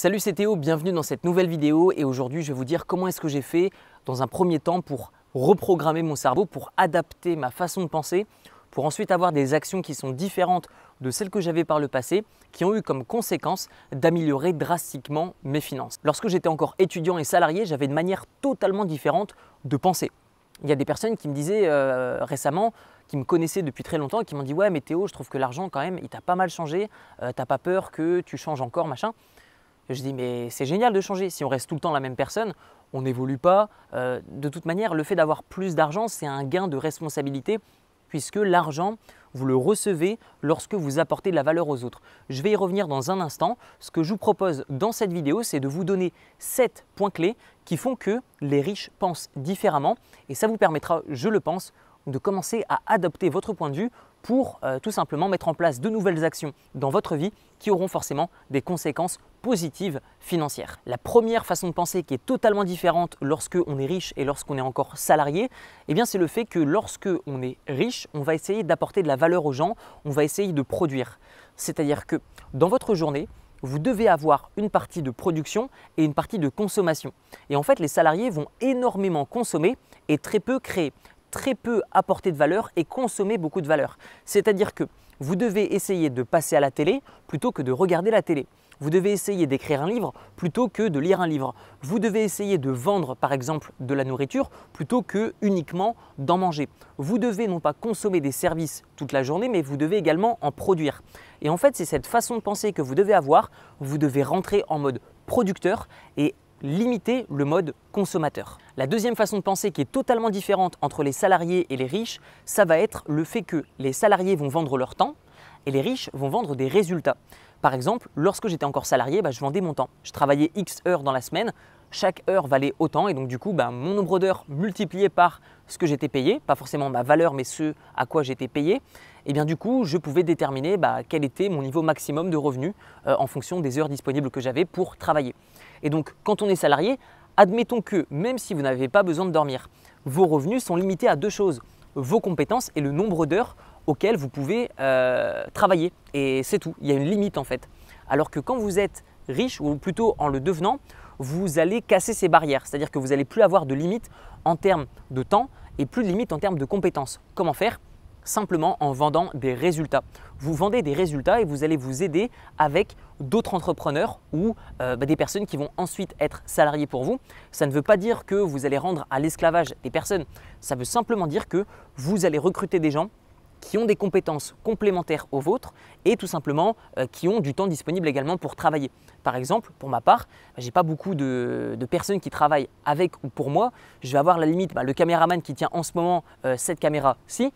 Salut c'est Théo, bienvenue dans cette nouvelle vidéo et aujourd'hui je vais vous dire comment est-ce que j'ai fait dans un premier temps pour reprogrammer mon cerveau, pour adapter ma façon de penser, pour ensuite avoir des actions qui sont différentes de celles que j'avais par le passé, qui ont eu comme conséquence d'améliorer drastiquement mes finances. Lorsque j'étais encore étudiant et salarié, j'avais une manière totalement différente de penser. Il y a des personnes qui me disaient euh, récemment, qui me connaissaient depuis très longtemps, qui m'ont dit ouais mais Théo, je trouve que l'argent quand même, il t'a pas mal changé, euh, t'as pas peur que tu changes encore, machin. Je dis, mais c'est génial de changer. Si on reste tout le temps la même personne, on n'évolue pas. Euh, de toute manière, le fait d'avoir plus d'argent, c'est un gain de responsabilité, puisque l'argent, vous le recevez lorsque vous apportez de la valeur aux autres. Je vais y revenir dans un instant. Ce que je vous propose dans cette vidéo, c'est de vous donner 7 points clés qui font que les riches pensent différemment. Et ça vous permettra, je le pense, de commencer à adopter votre point de vue pour euh, tout simplement mettre en place de nouvelles actions dans votre vie qui auront forcément des conséquences positives financières. La première façon de penser qui est totalement différente lorsque on est riche et lorsqu'on est encore salarié, eh bien c'est le fait que lorsque on est riche, on va essayer d'apporter de la valeur aux gens, on va essayer de produire. C'est-à-dire que dans votre journée, vous devez avoir une partie de production et une partie de consommation. Et en fait, les salariés vont énormément consommer et très peu créer très peu apporter de valeur et consommer beaucoup de valeur. C'est-à-dire que vous devez essayer de passer à la télé plutôt que de regarder la télé. Vous devez essayer d'écrire un livre plutôt que de lire un livre. Vous devez essayer de vendre par exemple de la nourriture plutôt que uniquement d'en manger. Vous devez non pas consommer des services toute la journée, mais vous devez également en produire. Et en fait, c'est cette façon de penser que vous devez avoir. Vous devez rentrer en mode producteur et limiter le mode consommateur. La deuxième façon de penser qui est totalement différente entre les salariés et les riches, ça va être le fait que les salariés vont vendre leur temps et les riches vont vendre des résultats. Par exemple, lorsque j'étais encore salarié, bah, je vendais mon temps. Je travaillais X heures dans la semaine, chaque heure valait autant et donc du coup, bah, mon nombre d'heures multiplié par ce que j'étais payé, pas forcément ma valeur, mais ce à quoi j'étais payé, et eh bien du coup, je pouvais déterminer bah, quel était mon niveau maximum de revenus euh, en fonction des heures disponibles que j'avais pour travailler. Et donc, quand on est salarié, admettons que même si vous n'avez pas besoin de dormir, vos revenus sont limités à deux choses vos compétences et le nombre d'heures auxquelles vous pouvez euh, travailler. Et c'est tout. Il y a une limite en fait. Alors que quand vous êtes riche, ou plutôt en le devenant, vous allez casser ces barrières. C'est-à-dire que vous n'allez plus avoir de limites en termes de temps et plus de limites en termes de compétences. Comment faire? Simplement en vendant des résultats. Vous vendez des résultats et vous allez vous aider avec d'autres entrepreneurs ou euh, bah, des personnes qui vont ensuite être salariés pour vous. Ça ne veut pas dire que vous allez rendre à l'esclavage des personnes. Ça veut simplement dire que vous allez recruter des gens qui ont des compétences complémentaires aux vôtres et tout simplement euh, qui ont du temps disponible également pour travailler. Par exemple, pour ma part, bah, je n'ai pas beaucoup de, personnes qui travaillent avec ou pour moi. Je vais avoir la limite, bah, le caméraman qui tient en ce moment euh, cette caméra-ci,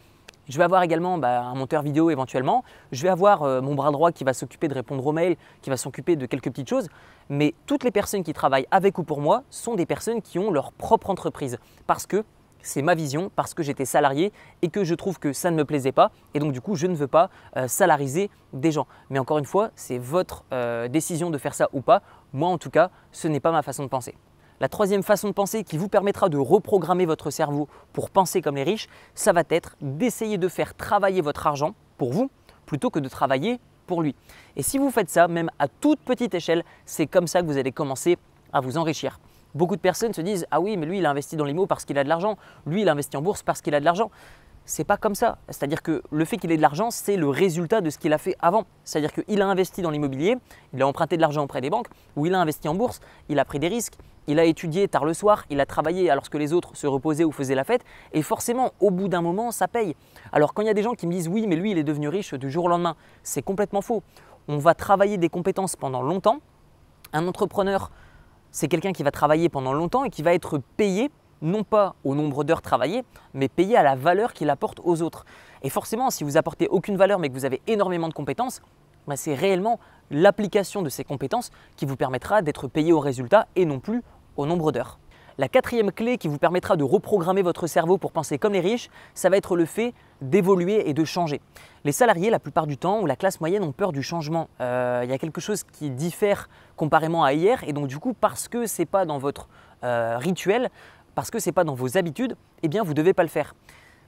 je vais avoir également bah, un monteur vidéo éventuellement. Je vais avoir euh, mon bras droit qui va s'occuper de répondre aux mails, qui va s'occuper de quelques petites choses. Mais toutes les personnes qui travaillent avec ou pour moi sont des personnes qui ont leur propre entreprise. Parce que c'est ma vision, parce que j'étais salarié et que je trouve que ça ne me plaisait pas. Et donc du coup, je ne veux pas euh, salariser des gens. Mais encore une fois, c'est votre euh, décision de faire ça ou pas. Moi en tout cas, ce n'est pas ma façon de penser. La troisième façon de penser qui vous permettra de reprogrammer votre cerveau pour penser comme les riches, ça va être d'essayer de faire travailler votre argent pour vous plutôt que de travailler pour lui. Et si vous faites ça, même à toute petite échelle, c'est comme ça que vous allez commencer à vous enrichir. Beaucoup de personnes se disent Ah oui, mais lui, il a investi dans l'IMO parce qu'il a de l'argent. Lui, il a investi en bourse parce qu'il a de l'argent c'est pas comme ça. C'est-à-dire que le fait qu'il ait de l'argent, c'est le résultat de ce qu'il a fait avant. C'est-à-dire qu'il a investi dans l'immobilier, il a emprunté de l'argent auprès des banques, ou il a investi en bourse, il a pris des risques, il a étudié tard le soir, il a travaillé alors que les autres se reposaient ou faisaient la fête, et forcément, au bout d'un moment, ça paye. Alors quand il y a des gens qui me disent oui, mais lui, il est devenu riche du jour au lendemain, c'est complètement faux. On va travailler des compétences pendant longtemps. Un entrepreneur, c'est quelqu'un qui va travailler pendant longtemps et qui va être payé non pas au nombre d'heures travaillées, mais payé à la valeur qu'il apporte aux autres. Et forcément, si vous apportez aucune valeur mais que vous avez énormément de compétences, bah, c'est réellement l'application de ces compétences qui vous permettra d'être payé au résultat et non plus au nombre d'heures. La quatrième clé qui vous permettra de reprogrammer votre cerveau pour penser comme les riches, ça va être le fait d'évoluer et de changer. Les salariés, la plupart du temps, ou la classe moyenne ont peur du changement. Euh, il y a quelque chose qui diffère comparément à hier, et donc du coup, parce que ce n'est pas dans votre euh, rituel, parce que ce n'est pas dans vos habitudes, eh bien vous ne devez pas le faire.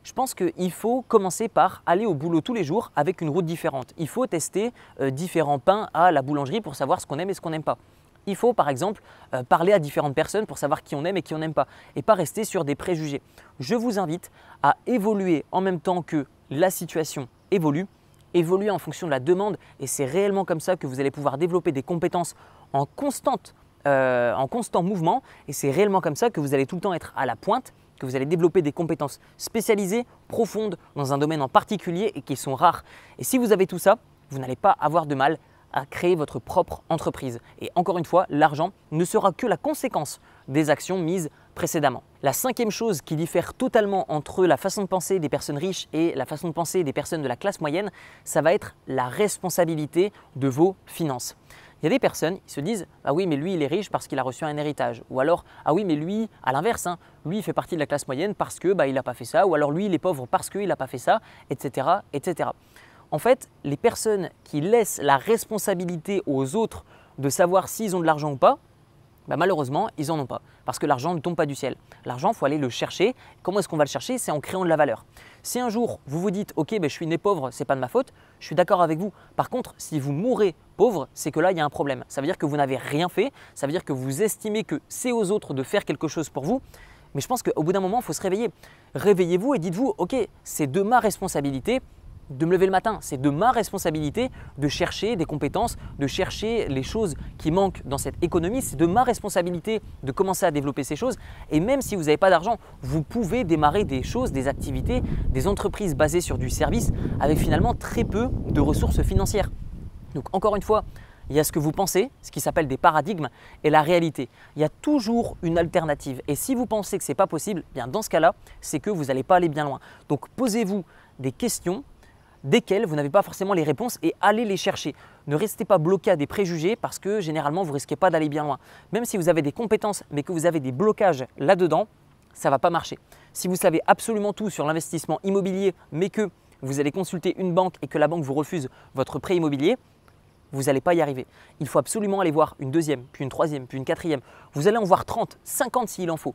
Je pense qu'il faut commencer par aller au boulot tous les jours avec une route différente. Il faut tester euh, différents pains à la boulangerie pour savoir ce qu'on aime et ce qu'on n'aime pas. Il faut par exemple euh, parler à différentes personnes pour savoir qui on aime et qui on n'aime pas et pas rester sur des préjugés. Je vous invite à évoluer en même temps que la situation évolue, évoluer en fonction de la demande et c'est réellement comme ça que vous allez pouvoir développer des compétences en constante euh, en constant mouvement et c'est réellement comme ça que vous allez tout le temps être à la pointe, que vous allez développer des compétences spécialisées, profondes dans un domaine en particulier et qui sont rares. Et si vous avez tout ça, vous n'allez pas avoir de mal à créer votre propre entreprise. Et encore une fois, l'argent ne sera que la conséquence des actions mises précédemment. La cinquième chose qui diffère totalement entre la façon de penser des personnes riches et la façon de penser des personnes de la classe moyenne, ça va être la responsabilité de vos finances. Il y a des personnes qui se disent Ah oui, mais lui, il est riche parce qu'il a reçu un héritage. Ou alors Ah oui, mais lui, à l'inverse, hein, lui, il fait partie de la classe moyenne parce que bah, n'a pas fait ça. Ou alors lui, il est pauvre parce qu'il n'a pas fait ça, etc., etc. En fait, les personnes qui laissent la responsabilité aux autres de savoir s'ils ont de l'argent ou pas, bah, malheureusement, ils n'en ont pas. Parce que l'argent ne tombe pas du ciel. L'argent, il faut aller le chercher. Comment est-ce qu'on va le chercher? C'est en créant de la valeur. Si un jour, vous vous dites, OK, ben, je suis né pauvre, c'est pas de ma faute, je suis d'accord avec vous. Par contre, si vous mourrez pauvre, c'est que là, il y a un problème. Ça veut dire que vous n'avez rien fait. Ça veut dire que vous estimez que c'est aux autres de faire quelque chose pour vous. Mais je pense qu'au bout d'un moment, il faut se réveiller. Réveillez-vous et dites-vous, OK, c'est de ma responsabilité de me lever le matin. C'est de ma responsabilité de chercher des compétences, de chercher les choses qui manquent dans cette économie. C'est de ma responsabilité de commencer à développer ces choses. Et même si vous n'avez pas d'argent, vous pouvez démarrer des choses, des activités, des entreprises basées sur du service avec finalement très peu de ressources financières. Donc encore une fois, il y a ce que vous pensez, ce qui s'appelle des paradigmes, et la réalité. Il y a toujours une alternative. Et si vous pensez que ce n'est pas possible, bien dans ce cas-là, c'est que vous n'allez pas aller bien loin. Donc posez-vous des questions desquelles vous n'avez pas forcément les réponses et allez les chercher. Ne restez pas bloqué à des préjugés parce que généralement vous risquez pas d'aller bien loin. Même si vous avez des compétences mais que vous avez des blocages là-dedans, ça va pas marcher. Si vous savez absolument tout sur l'investissement immobilier mais que vous allez consulter une banque et que la banque vous refuse votre prêt immobilier, vous n'allez pas y arriver. Il faut absolument aller voir une deuxième, puis une troisième, puis une quatrième. Vous allez en voir 30, 50 s'il en faut.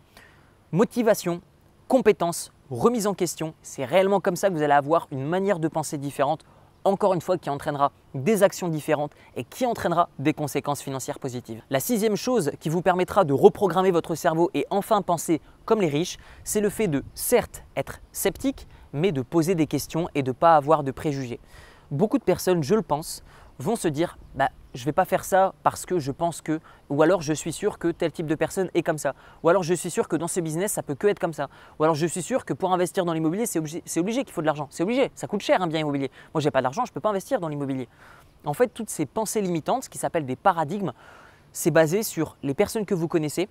Motivation, compétences, remise en question. C'est réellement comme ça que vous allez avoir une manière de penser différente, encore une fois, qui entraînera des actions différentes et qui entraînera des conséquences financières positives. La sixième chose qui vous permettra de reprogrammer votre cerveau et enfin penser comme les riches, c'est le fait de certes être sceptique, mais de poser des questions et de ne pas avoir de préjugés. Beaucoup de personnes, je le pense, vont se dire bah, je ne vais pas faire ça parce que je pense que, ou alors je suis sûr que tel type de personne est comme ça, ou alors je suis sûr que dans ce business ça peut que être comme ça, ou alors je suis sûr que pour investir dans l'immobilier c'est obligé, obligé qu'il faut de l'argent, c'est obligé, ça coûte cher un bien immobilier. Moi j'ai pas d'argent, je ne peux pas investir dans l'immobilier. En fait, toutes ces pensées limitantes, ce qui s'appelle des paradigmes, c'est basé sur les personnes que vous connaissez,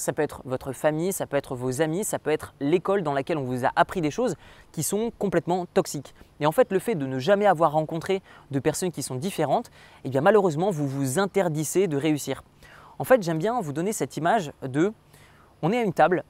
ça peut être votre famille, ça peut être vos amis, ça peut être l'école dans laquelle on vous a appris des choses qui sont complètement toxiques. Et en fait, le fait de ne jamais avoir rencontré de personnes qui sont différentes, eh bien malheureusement, vous vous interdissez de réussir. En fait, j'aime bien vous donner cette image de on est à une table,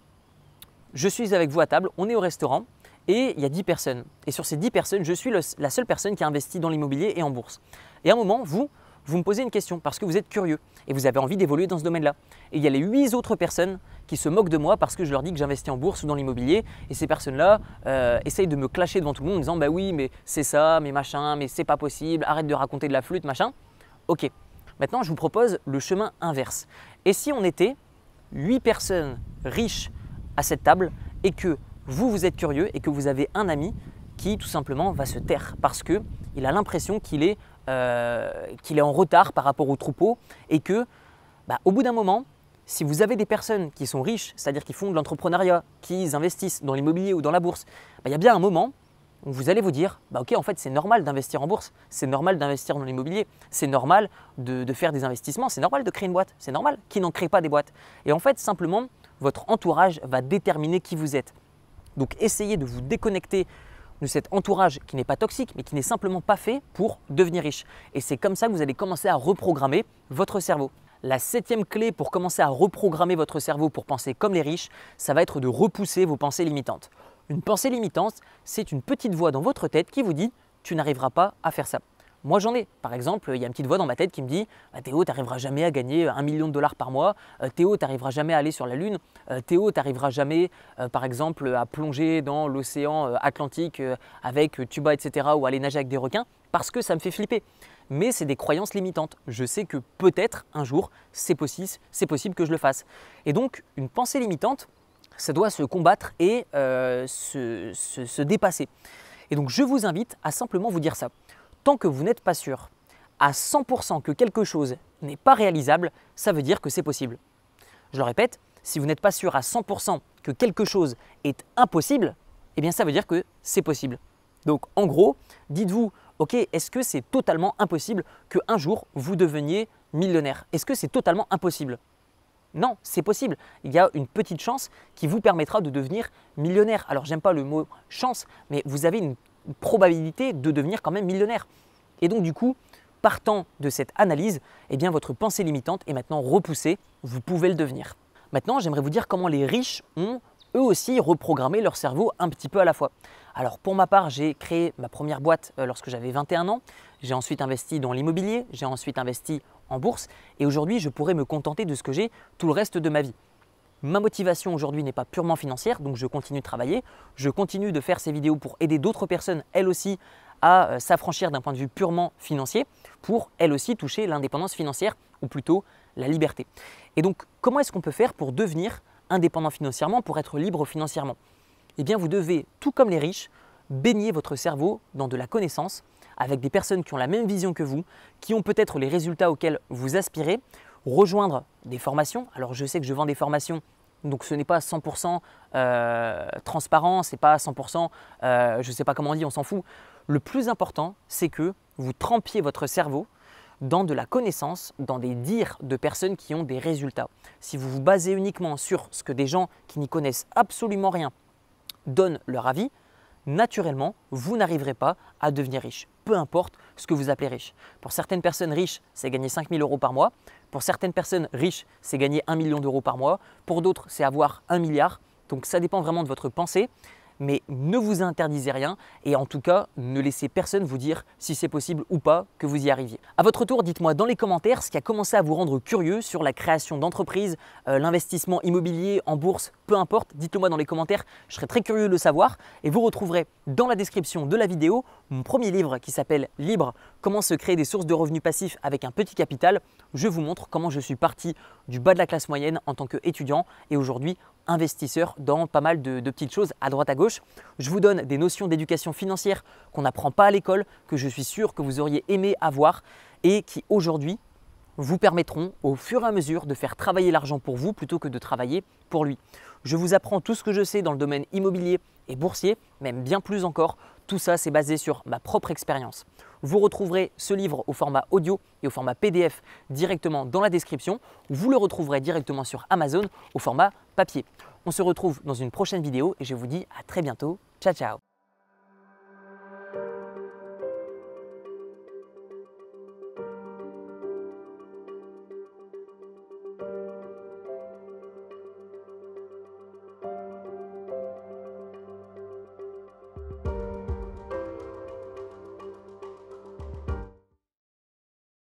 je suis avec vous à table, on est au restaurant et il y a 10 personnes. Et sur ces 10 personnes, je suis la seule personne qui a investi dans l'immobilier et en bourse. Et à un moment, vous, vous me posez une question parce que vous êtes curieux et vous avez envie d'évoluer dans ce domaine-là. Et il y a les huit autres personnes qui se moquent de moi parce que je leur dis que j'investis en bourse ou dans l'immobilier et ces personnes-là euh, essayent de me clasher devant tout le monde en disant bah oui mais c'est ça, mais machin, mais c'est pas possible, arrête de raconter de la flûte, machin. Ok, maintenant je vous propose le chemin inverse. Et si on était huit personnes riches à cette table et que vous, vous êtes curieux et que vous avez un ami qui tout simplement va se taire parce qu'il a l'impression qu'il est euh, qu'il est en retard par rapport au troupeau et que, bah, au bout d'un moment, si vous avez des personnes qui sont riches, c'est-à-dire qui font de l'entrepreneuriat, qui investissent dans l'immobilier ou dans la bourse, bah, il y a bien un moment où vous allez vous dire, bah ok, en fait, c'est normal d'investir en bourse, c'est normal d'investir dans l'immobilier, c'est normal de, de, faire des investissements, c'est normal de créer une boîte, c'est normal. Qui n'en crée pas des boîtes Et en fait, simplement, votre entourage va déterminer qui vous êtes. Donc, essayez de vous déconnecter de cet entourage qui n'est pas toxique, mais qui n'est simplement pas fait pour devenir riche. Et c'est comme ça que vous allez commencer à reprogrammer votre cerveau. La septième clé pour commencer à reprogrammer votre cerveau pour penser comme les riches, ça va être de repousser vos pensées limitantes. Une pensée limitante, c'est une petite voix dans votre tête qui vous dit tu n'arriveras pas à faire ça. Moi, j'en ai. Par exemple, il y a une petite voix dans ma tête qui me dit bah, Théo, tu n'arriveras jamais à gagner un million de dollars par mois. Euh, Théo, tu n'arriveras jamais à aller sur la Lune. Euh, Théo, tu n'arriveras jamais, euh, par exemple, à plonger dans l'océan Atlantique avec tuba, etc. ou aller nager avec des requins parce que ça me fait flipper. mais c'est des croyances limitantes. Je sais que peut-être un jour, c'est possible, possible que je le fasse. Et donc, une pensée limitante, ça doit se combattre et euh, se, dépasser. Et donc, je vous invite à simplement vous dire ça. Tant que vous n'êtes pas sûr à 100% que quelque chose n'est pas réalisable, ça veut dire que c'est possible. Je le répète, si vous n'êtes pas sûr à 100% que quelque chose est impossible, eh bien ça veut dire que c'est possible. Donc en gros, dites-vous, ok, est-ce que c'est totalement impossible qu'un jour vous deveniez millionnaire? Est-ce que c'est totalement impossible? Non, c'est possible. Il y a une petite chance qui vous permettra de devenir millionnaire. Alors j'aime pas le mot chance, mais vous avez une probabilité de devenir quand même millionnaire. Et donc du coup, partant de cette analyse, eh votre pensée limitante est maintenant repoussée, vous pouvez le devenir. Maintenant, j'aimerais vous dire comment les riches ont eux aussi reprogrammé leur cerveau un petit peu à la fois. Alors pour ma part, j'ai créé ma première boîte euh, lorsque j'avais 21 ans. J'ai ensuite investi dans l'immobilier, j'ai ensuite investi en bourse et aujourd'hui, je pourrais me contenter de ce que j'ai tout le reste de ma vie. Ma motivation aujourd'hui n'est pas purement financière, donc je continue de travailler, je continue de faire ces vidéos pour aider d'autres personnes, elles aussi, à euh, s'affranchir d'un point de vue purement financier, pour elles aussi toucher l'indépendance financière, ou plutôt la liberté. Et donc, comment est-ce qu'on peut faire pour devenir indépendant financièrement, pour être libre financièrement? Eh bien, vous devez, tout comme les riches, baigner votre cerveau dans de la connaissance avec des personnes qui ont la même vision que vous, qui ont peut-être les résultats auxquels vous aspirez, rejoindre des formations. Alors je sais que je vends des formations, donc ce n'est pas 100% euh, transparent, c'est pas 100%, euh, je ne sais pas comment on dit, on s'en fout. Le plus important, c'est que vous trempiez votre cerveau dans de la connaissance, dans des dires de personnes qui ont des résultats. Si vous vous basez uniquement sur ce que des gens qui n'y connaissent absolument rien donnent leur avis, naturellement, vous n'arriverez pas à devenir riche, peu importe ce que vous appelez riche. Pour certaines personnes riches, c'est gagner 5000 euros par mois. Pour certaines personnes riches, c'est gagner 1 million d'euros par mois. Pour d'autres, c'est avoir 1 milliard. Donc ça dépend vraiment de votre pensée mais ne vous interdisez rien et en tout cas, ne laissez personne vous dire si c'est possible ou pas que vous y arriviez. À votre tour, dites-moi dans les commentaires ce qui a commencé à vous rendre curieux sur la création d'entreprise, euh, l'investissement immobilier en bourse, peu importe, dites-le moi dans les commentaires, je serais très curieux de le savoir et vous retrouverez dans la description de la vidéo mon premier livre qui s'appelle Libre, comment se créer des sources de revenus passifs avec un petit capital. Je vous montre comment je suis parti du bas de la classe moyenne en tant qu'étudiant et aujourd'hui investisseur dans pas mal de, petites choses à droite à gauche. Je vous donne des notions d'éducation financière qu'on n'apprend pas à l'école, que je suis sûr que vous auriez aimé avoir et qui aujourd'hui vous permettront au fur et à mesure de faire travailler l'argent pour vous plutôt que de travailler pour lui. Je vous apprends tout ce que je sais dans le domaine immobilier et boursier, même bien plus encore. Tout ça, c'est basé sur ma propre expérience. Vous retrouverez ce livre au format audio et au format PDF directement dans la description. Vous le retrouverez directement sur Amazon au format papier. On se retrouve dans une prochaine vidéo et je vous dis à très bientôt. Ciao ciao